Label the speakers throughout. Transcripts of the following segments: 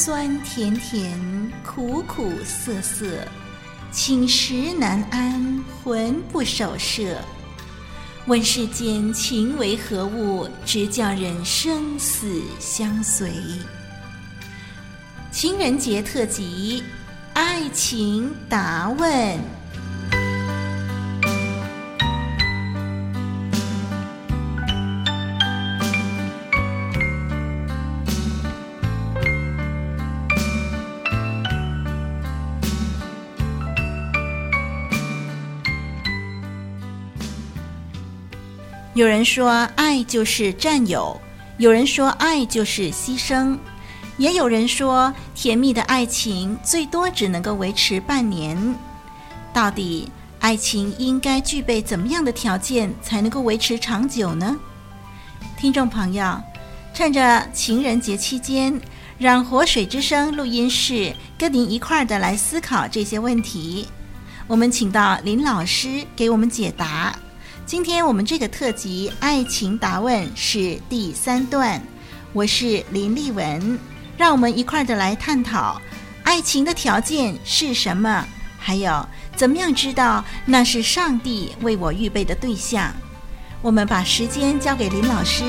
Speaker 1: 酸甜甜，苦苦涩涩，寝食难安，魂不守舍。问世间情为何物，直叫人生死相随。情人节特辑，爱情答问。有人说爱就是占有，有人说爱就是牺牲，也有人说甜蜜的爱情最多只能够维持半年。到底爱情应该具备怎么样的条件才能够维持长久呢？听众朋友，趁着情人节期间，让活水之声录音室跟您一块儿的来思考这些问题。我们请到林老师给我们解答。今天我们这个特辑《爱情答问》是第三段，我是林丽文，让我们一块儿的来探讨爱情的条件是什么，还有怎么样知道那是上帝为我预备的对象。我们把时间交给林老师。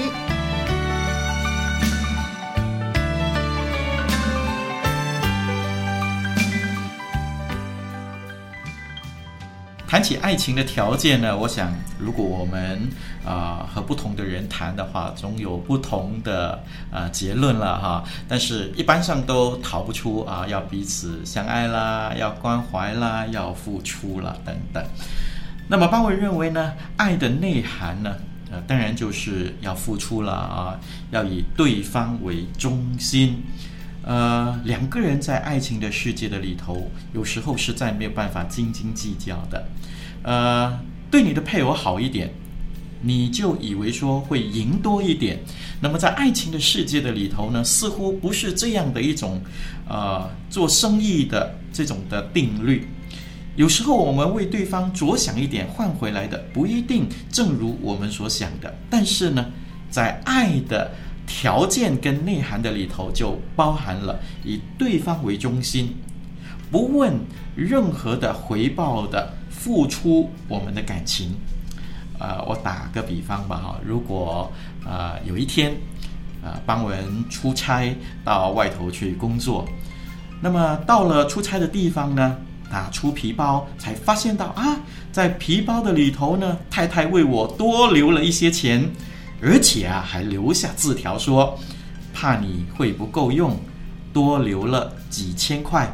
Speaker 2: 谈起爱情的条件呢，我想，如果我们啊、和不同的人谈的话，总有不同的啊、呃、结论了哈。但是，一般上都逃不出啊，要彼此相爱啦，要关怀啦，要付出啦等等。那么，邦文认为呢，爱的内涵呢，呃，当然就是要付出了啊，要以对方为中心。呃，两个人在爱情的世界的里头，有时候实在没有办法斤斤计较的。呃，对你的配偶好一点，你就以为说会赢多一点。那么在爱情的世界的里头呢，似乎不是这样的一种，呃，做生意的这种的定律。有时候我们为对方着想一点，换回来的不一定正如我们所想的。但是呢，在爱的条件跟内涵的里头，就包含了以对方为中心，不问任何的回报的付出我们的感情。呃，我打个比方吧，哈，如果呃有一天，呃，邦文出差到外头去工作，那么到了出差的地方呢，打出皮包，才发现到啊，在皮包的里头呢，太太为我多留了一些钱。而且啊，还留下字条说，怕你会不够用，多留了几千块，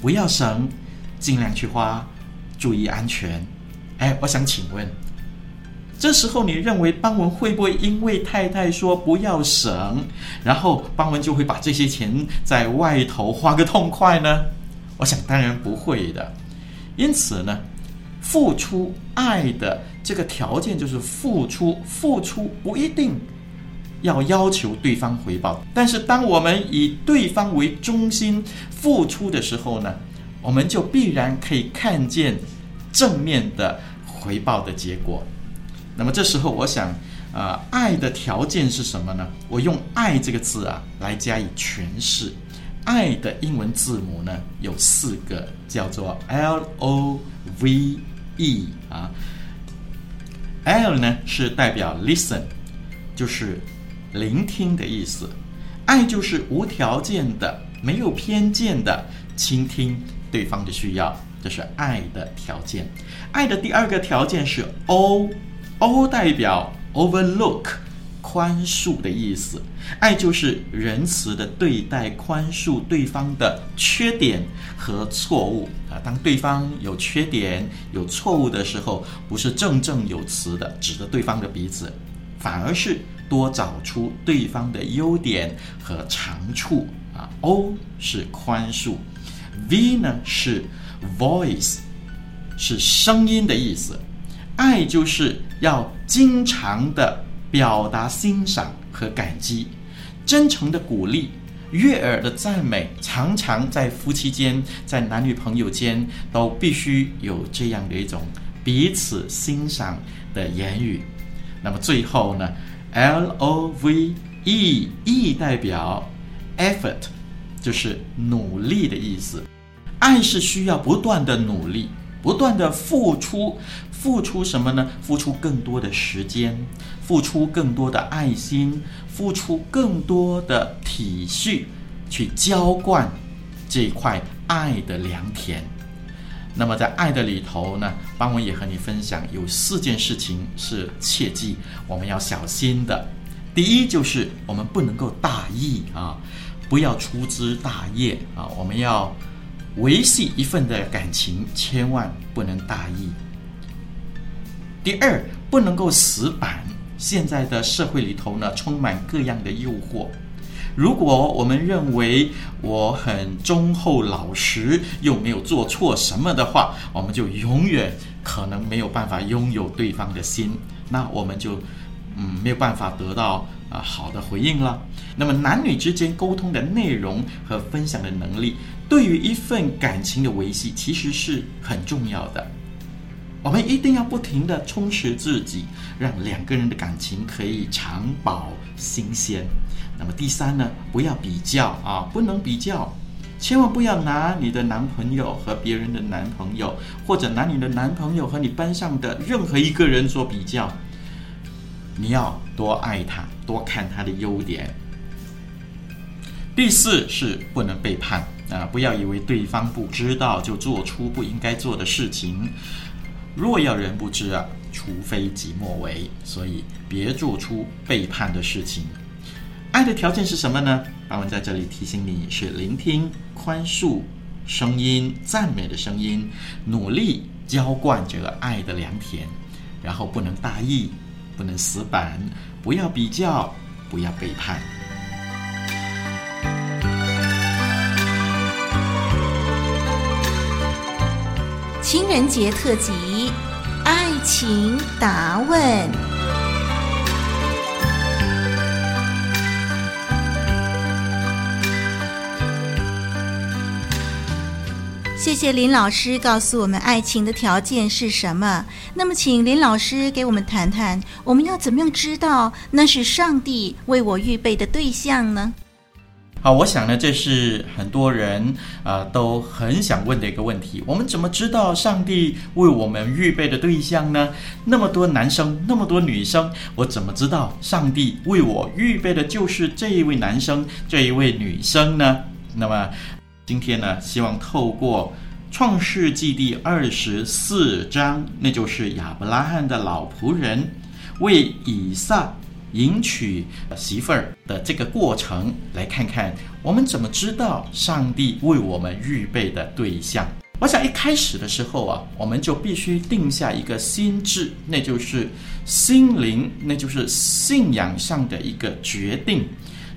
Speaker 2: 不要省，尽量去花，注意安全。哎，我想请问，这时候你认为邦文会不会因为太太说不要省，然后邦文就会把这些钱在外头花个痛快呢？我想当然不会的。因此呢，付出爱的这个条件就是付出，付出不一定要要求对方回报。但是，当我们以对方为中心付出的时候呢，我们就必然可以看见正面的回报的结果。那么这时候，我想，呃，爱的条件是什么呢？我用“爱”这个字啊来加以诠释。爱的英文字母呢有四个，叫做 L O V。E 啊，L 呢是代表 listen，就是聆听的意思。爱就是无条件的、没有偏见的倾听对方的需要，这是爱的条件。爱的第二个条件是 O，O 代表 overlook。宽恕的意思，爱就是仁慈的对待、宽恕对方的缺点和错误啊。当对方有缺点、有错误的时候，不是振振有词的指着对方的鼻子，反而是多找出对方的优点和长处啊。O 是宽恕，V 呢是 voice，是声音的意思。爱就是要经常的。表达欣赏和感激，真诚的鼓励，悦耳的赞美，常常在夫妻间，在男女朋友间，都必须有这样的一种彼此欣赏的言语。那么最后呢，L O V E E 代表 effort，就是努力的意思。爱是需要不断的努力，不断的付出。付出什么呢？付出更多的时间，付出更多的爱心，付出更多的体恤，去浇灌这块爱的良田。那么在爱的里头呢，邦文也和你分享，有四件事情是切记我们要小心的。第一就是我们不能够大意啊，不要粗枝大叶啊，我们要维系一份的感情，千万不能大意。第二，不能够死板。现在的社会里头呢，充满各样的诱惑。如果我们认为我很忠厚老实，又没有做错什么的话，我们就永远可能没有办法拥有对方的心。那我们就嗯没有办法得到啊、好的回应了。那么男女之间沟通的内容和分享的能力，对于一份感情的维系，其实是很重要的。我们一定要不停地充实自己，让两个人的感情可以长保新鲜。那么第三呢，不要比较啊，不能比较，千万不要拿你的男朋友和别人的男朋友，或者拿你的男朋友和你班上的任何一个人做比较。你要多爱他，多看他的优点。第四是不能背叛啊，不要以为对方不知道就做出不应该做的事情。若要人不知啊，除非己莫为。所以别做出背叛的事情。爱的条件是什么呢？阿文在这里提醒你是聆听、宽恕、声音、赞美的声音，努力浇灌这个爱的良田。然后不能大意，不能死板，不要比较，不要背叛。
Speaker 1: 情人节特辑，爱情答问。谢谢林老师告诉我们爱情的条件是什么。那么，请林老师给我们谈谈，我们要怎么样知道那是上帝为我预备的对象呢？
Speaker 2: 好，我想呢，这是很多人啊、都很想问的一个问题。我们怎么知道上帝为我们预备的对象呢？那么多男生，那么多女生，我怎么知道上帝为我预备的就是这一位男生，这一位女生呢？那么今天呢，希望透过创世纪第二十四章，那就是亚伯拉罕的老仆人为以撒。迎娶媳妇儿的这个过程，来看看我们怎么知道上帝为我们预备的对象。我想一开始的时候啊，我们就必须定下一个心志，那就是心灵，那就是信仰上的一个决定。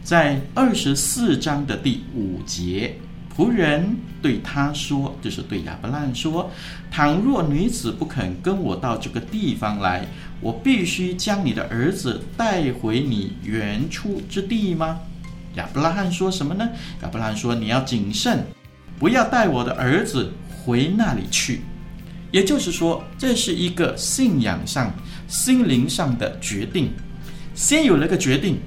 Speaker 2: 在二十四章的第五节。仆人对他说：“就是对亚伯拉罕说，倘若女子不肯跟我到这个地方来，我必须将你的儿子带回你原初之地吗？”亚伯拉罕说什么呢？亚伯拉罕说：“你要谨慎，不要带我的儿子回那里去。”也就是说，这是一个信仰上、心灵上的决定。先有了个决定，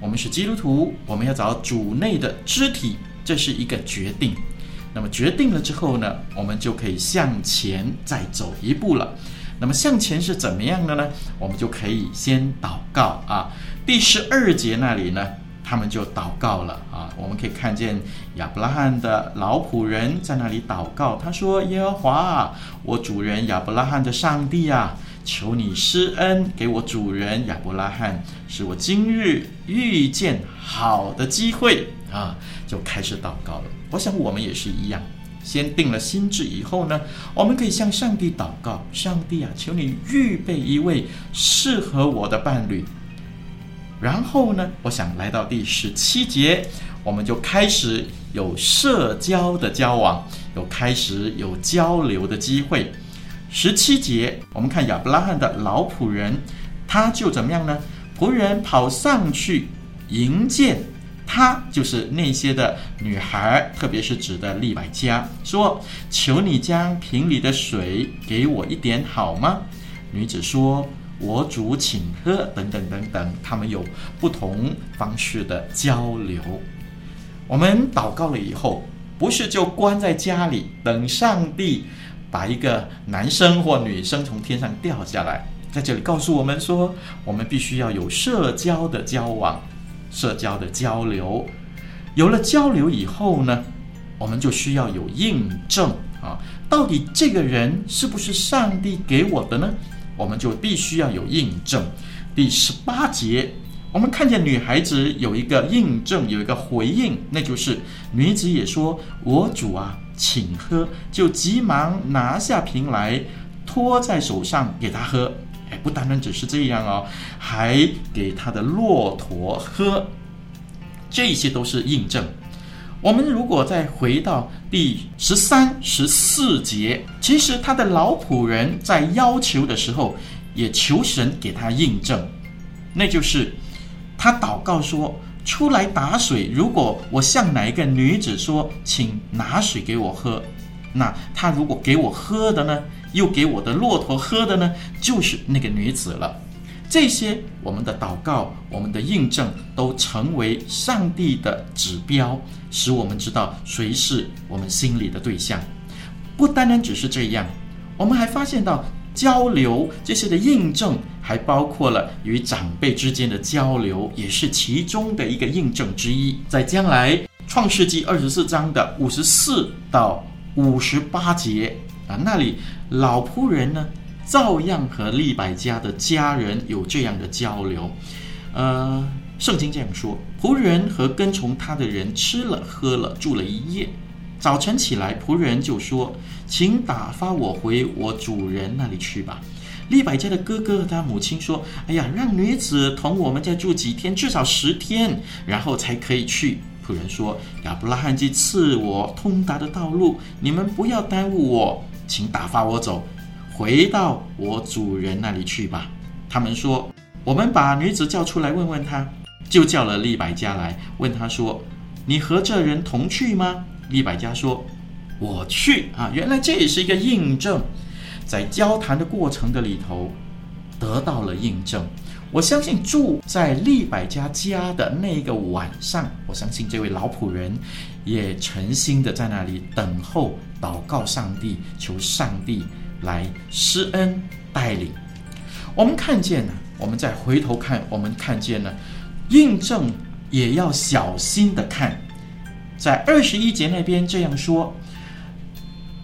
Speaker 2: 我们是基督徒，我们要找主内的肢体。这是一个决定，那么决定了之后呢，我们就可以向前再走一步了。那么向前是怎么样的呢？我们就可以先祷告啊。第十二节那里呢，他们就祷告了啊。我们可以看见亚伯拉罕的老仆人在那里祷告，他说：“耶和华，我主人亚伯拉罕的上帝啊。”求你施恩给我主人亚伯拉罕，使我今日遇见好的机会啊！就开始祷告了。我想我们也是一样，先定了心智以后呢，我们可以向上帝祷告：上帝啊，求你预备一位适合我的伴侣。然后呢，我想来到第十七节，我们就开始有社交的交往，有开始有交流的机会。十七节，我们看亚伯拉罕的老仆人，他就怎么样呢？仆人跑上去迎接他，就是那些的女孩，特别是指的利百加，说：“求你将瓶里的水给我一点好吗？”女子说：“我主请喝。”等等等等，他们有不同方式的交流。我们祷告了以后，不是就关在家里等上帝把一个男生或女生从天上掉下来，在这里告诉我们说，我们必须要有社交的交往、社交的交流。有了交流以后呢，我们就需要有印证啊，到底这个人是不是上帝给我的呢？我们就必须要有印证。第十八节。我们看见女孩子有一个印证，有一个回应，那就是女子也说：“我主啊，请喝。”就急忙拿下瓶来，托在手上给他喝。哎，不单单只是这样哦，还给他的骆驼喝。这些都是印证。我们如果再回到第十三、十四节，其实他的老仆人在要求的时候，也求神给他印证，那就是。他祷告说：“出来打水。如果我向哪一个女子说，请拿水给我喝，那他如果给我喝的呢，又给我的骆驼喝的呢，就是那个女子了。这些我们的祷告，我们的印证，都成为上帝的指标，使我们知道谁是我们心里的对象。不单单只是这样，我们还发现到。”交流这些的印证，还包括了与长辈之间的交流，也是其中的一个印证之一。在将来创世纪二十四章的五十四到五十八节啊，那里老仆人呢，照样和利百加的家人有这样的交流。呃，圣经这样说：仆人和跟从他的人吃了喝了，住了一夜。早晨起来，仆人就说：“请打发我回我主人那里去吧。”利百加的哥哥和他母亲说：“哎呀，让女子同我们再住几天，至少十天，然后才可以去。”仆人说：“亚伯拉罕既赐我通达的道路，你们不要耽误我，请打发我走，回到我主人那里去吧。”他们说：“我们把女子叫出来问问他。”就叫了利百加来问他说：“你和这人同去吗？”利百加说：“我去啊！原来这也是一个印证，在交谈的过程的里头得到了印证。我相信住在利百加家的那个晚上，我相信这位老仆人也诚心的在那里等候、祷告上帝，求上帝来施恩带领。我们看见呢，我们再回头看，我们看见呢，印证也要小心的看。”在二十一节那边这样说：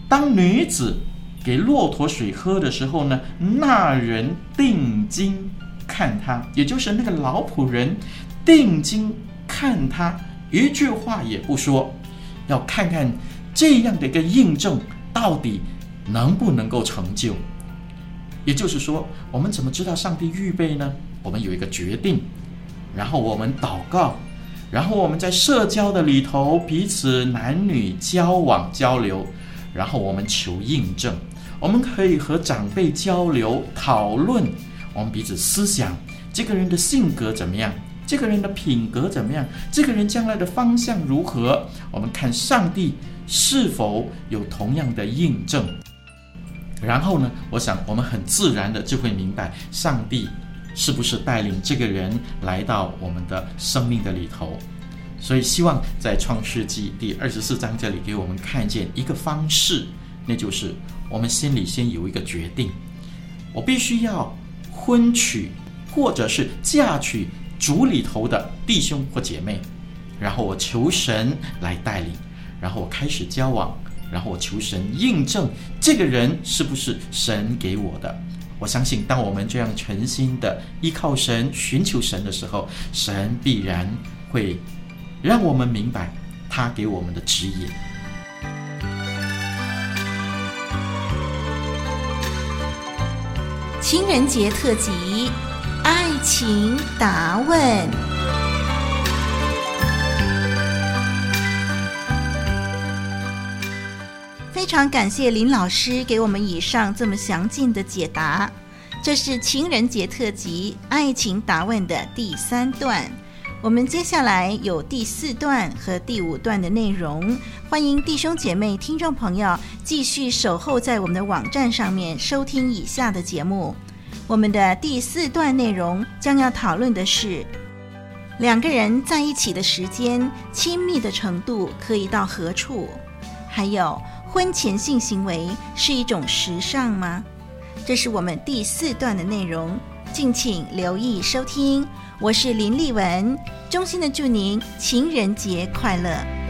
Speaker 2: 当女子给骆驼水喝的时候呢，那人定睛看他，也就是那个老仆人定睛看他，一句话也不说，要看看这样的一个印证到底能不能够成就。也就是说，我们怎么知道上帝预备呢？我们有一个决定，然后我们祷告。然后我们在社交的里头彼此男女交往交流，然后我们求印证，我们可以和长辈交流讨论，我们彼此思想这个人的性格怎么样，这个人的品格怎么样，这个人将来的方向如何，我们看上帝是否有同样的印证。然后呢，我想我们很自然的就会明白上帝。是不是带领这个人来到我们的生命的里头？所以希望在创世纪第二十四章这里给我们看见一个方式，那就是我们心里先有一个决定：我必须要婚娶或者是嫁娶主里头的弟兄或姐妹，然后我求神来带领，然后我开始交往，然后我求神印证这个人是不是神给我的。我相信，当我们这样诚心的依靠神、寻求神的时候，神必然会让我们明白他给我们的指引。
Speaker 1: 情人节特辑，情答问。非常感谢林老师给我们以上这么详尽的解答。这是情人节特辑《爱情答问》的第三段，我们接下来有第四段和第五段的内容。欢迎弟兄姐妹、听众朋友继续守候在我们的网站上面收听以下的节目。我们的第四段内容将要讨论的是两个人在一起的时间、亲密的程度可以到何处？还有，婚前性行为是一种时尚吗？这是我们第四段的内容，敬请留意收听。我是林丽文，衷心的祝您情人节快乐。